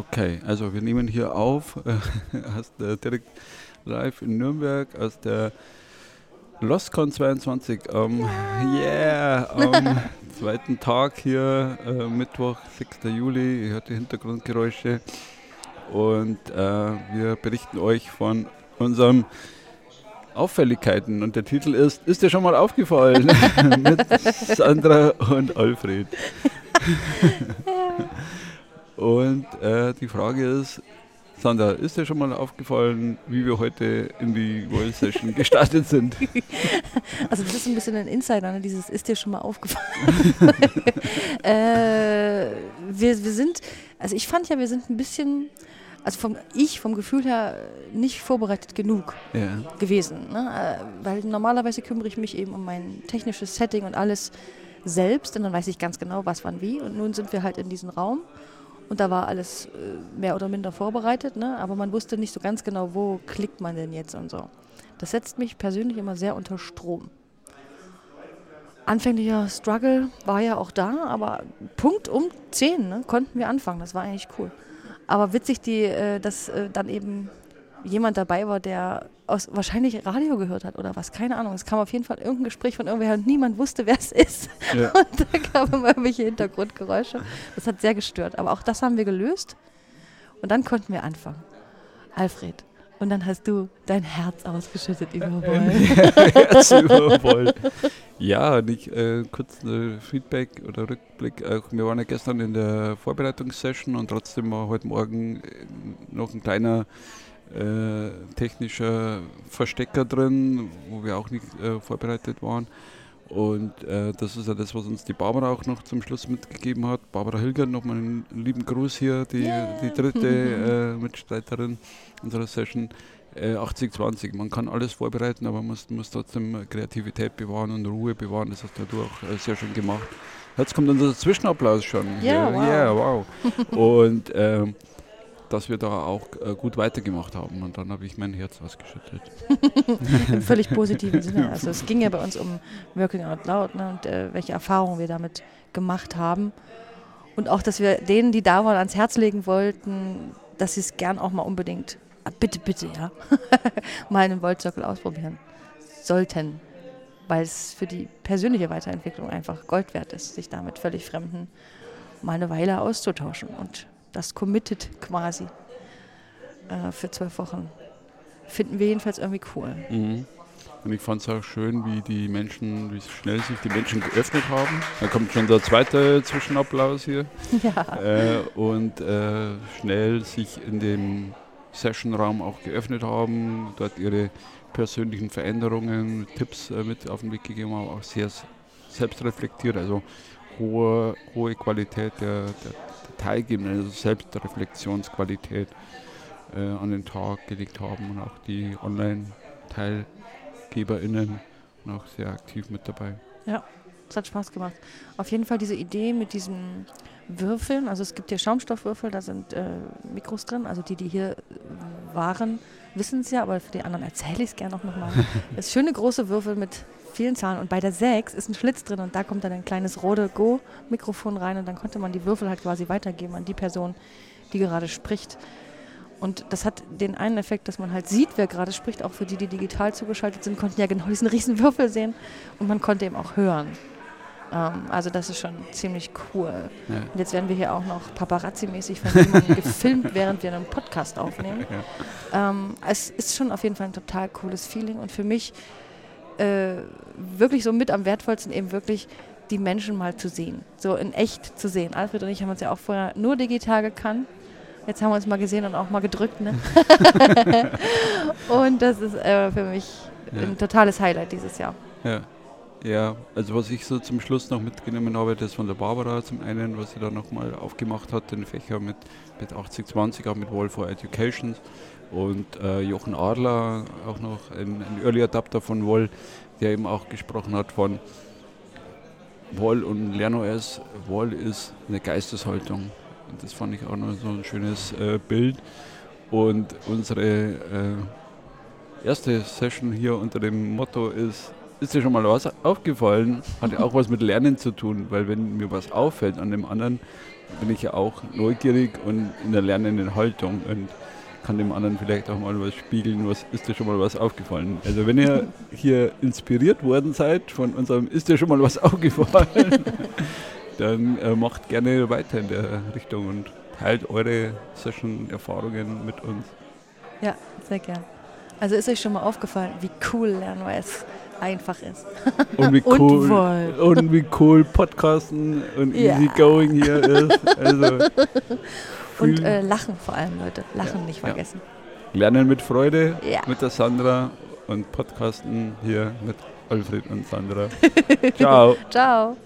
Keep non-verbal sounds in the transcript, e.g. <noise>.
Okay, also wir nehmen hier auf, äh, direkt live in Nürnberg aus der LostCon 22 am yeah, am <laughs> zweiten Tag hier, äh, Mittwoch, 6. Juli. Ihr hört die Hintergrundgeräusche und äh, wir berichten euch von unserem Auffälligkeiten und der Titel ist Ist dir schon mal aufgefallen? <laughs> <laughs> mit Sandra und Alfred. Und äh, die Frage ist, Sandra, ist dir schon mal aufgefallen, wie wir heute in die World Session <laughs> gestartet sind? Also das ist ein bisschen ein Insider, ne? dieses ist dir schon mal aufgefallen. <laughs> äh, wir, wir sind, also ich fand ja, wir sind ein bisschen, also vom ich vom Gefühl her nicht vorbereitet genug Ja. gewesen. Ne? Äh, Weil normalerweise kümmere ich mich eben um mein technisches Setting und alles selbst und dann weiß ich ganz genau, was wann wie. Und nun sind wir halt in diesem Raum und da war alles äh, mehr oder minder vorbereitet, ne? aber man wusste nicht so ganz genau, wo klickt man denn jetzt und so. Das setzt mich persönlich immer sehr unter Strom. Anfänglicher Struggle war ja auch da, aber Punkt um 10 ne, konnten wir anfangen. Das war eigentlich cool. Aber witzig, die, äh, dass äh, dann eben jemand dabei war, der aus, wahrscheinlich Radio gehört hat oder was, keine Ahnung. Es kam auf jeden Fall irgendein Gespräch von irgendwer und niemand wusste, wer es ist. Ja. <laughs> Und da kamen immer irgendwelche Hintergrundgeräusche. Das hat sehr gestört. Aber auch das haben wir gelöst. Und dann konnten wir anfangen. Alfred. Und dann hast du dein Herz ausgeschüttet <laughs> über Woll. Herz übervoll. Ja, und ich, äh, kurz äh, Feedback oder Rückblick. Äh, wir waren ja gestern in der Vorbereitungssession und trotzdem war heute Morgen äh, noch ein kleiner äh, technischer Verstecker drin, wo wir auch nicht äh, vorbereitet waren. Und äh, das ist ja das, was uns die Barbara auch noch zum Schluss mitgegeben hat. Barbara Hilger, nochmal einen lieben Gruß hier, die, die dritte <laughs> äh, Mitstreiterin unserer Session. Äh, 80-20, man kann alles vorbereiten, aber man muss, muss trotzdem Kreativität bewahren und Ruhe bewahren. Das hast du auch äh, sehr schön gemacht. Jetzt kommt unser Zwischenapplaus schon. Ja, hier. wow. Yeah, wow. <laughs> Und ähm, dass wir da auch äh, gut weitergemacht haben. Und dann habe ich mein Herz ausgeschüttet. Im <laughs> völlig positiven Sinne. Also es <laughs> ging ja bei uns um Working Out Loud ne, und äh, welche Erfahrungen wir damit gemacht haben. Und auch, dass wir denen, die da waren, ans Herz legen wollten, dass sie es gern auch mal unbedingt, ah, bitte, bitte, ja, <laughs> mal einen Volt Circle ausprobieren sollten. Weil es für die persönliche Weiterentwicklung einfach Gold wert ist, sich da mit völlig Fremden mal eine Weile auszutauschen. Und das committed quasi äh, für zwölf Wochen. Finden wir jedenfalls irgendwie cool. Mhm. Und ich fand es auch schön, wie die Menschen, wie schnell sich die Menschen geöffnet haben. Da kommt schon der zweite Zwischenapplaus hier. <laughs> Ja. äh, und äh, schnell sich in dem Sessionraum auch geöffnet haben, dort ihre persönlichen Veränderungen, Tipps äh, mit auf den Weg gegeben haben, auch sehr selbstreflektiert, also hohe, hohe Qualität der, der, der Teilgebenden, also Selbstreflexionsqualität äh, an den Tag gelegt haben und auch die Online-TeilgeberInnen auch sehr aktiv mit dabei. Es hat Spaß gemacht. Auf jeden Fall diese Idee mit diesen Würfeln. Also es gibt hier Schaumstoffwürfel, da sind äh, Mikros drin. Also die, die hier waren, wissen es ja, aber für die anderen erzähle ich es gerne auch nochmal. Das <laughs> ist schöne große Würfel mit vielen Zahlen. Und bei der 6 ist ein Schlitz drin und da kommt dann ein kleines Rode Go-Mikrofon rein und dann konnte man die Würfel halt quasi weitergeben an die Person, die gerade spricht. Und das hat den einen Effekt, dass man halt sieht, wer gerade spricht. Auch für die, die digital zugeschaltet sind, konnten ja genau diesen riesen Würfel sehen. Und man konnte eben auch hören. Ähm, also das ist schon ziemlich cool. Ja. Und jetzt werden wir hier auch noch paparazzi-mäßig von jemandem gefilmt, <laughs> während wir einen Podcast aufnehmen. Ähm, es ist schon auf jeden Fall ein total cooles Feeling. Und für mich äh, wirklich so mit am wertvollsten eben wirklich die Menschen mal zu sehen. So in echt zu sehen. Alfred und ich haben uns ja auch vorher nur digital gekannt. Jetzt haben wir uns mal gesehen und auch mal gedrückt. Ne? <laughs> und das ist äh, für mich Ja. ein totales Highlight dieses Jahr. Ja. Ja, also was ich so zum Schluss noch mitgenommen habe, das von der Barbara zum einen, was sie da nochmal aufgemacht hat, den Fächer mit, mit 8020, auch mit Wall for Education. Und äh, Jochen Adler, auch noch ein, ein Early Adapter von Wall, der eben auch gesprochen hat von Wall und LernOS. Wall ist eine Geisteshaltung. Und das fand ich auch noch so ein schönes äh, Bild. Und unsere äh, erste Session hier unter dem Motto ist, ist dir schon mal was aufgefallen? Hat ja auch was mit Lernen zu tun, weil wenn mir was auffällt an dem anderen, bin ich ja auch neugierig und in der lernenden Haltung und kann dem anderen vielleicht auch mal was spiegeln, was ist dir schon mal was aufgefallen. Also wenn ihr hier inspiriert worden seid von unserem ist dir schon mal was aufgefallen, <laughs> dann äh, macht gerne weiter in der Richtung und teilt eure Session-Erfahrungen mit uns. Ja, sehr gern. Also ist euch schon mal aufgefallen, wie cool Lernwise einfach ist. Und wie <laughs> Und cool, voll. und wie cool Podcasten und Ja. easy going hier ist. Also <laughs> Und äh, lachen vor allem, Leute. Lachen Ja, nicht ja. vergessen. Lernen mit Freude Ja. mit der Sandra und Podcasten hier mit Alfred und Sandra. <laughs> Ciao. Ciao.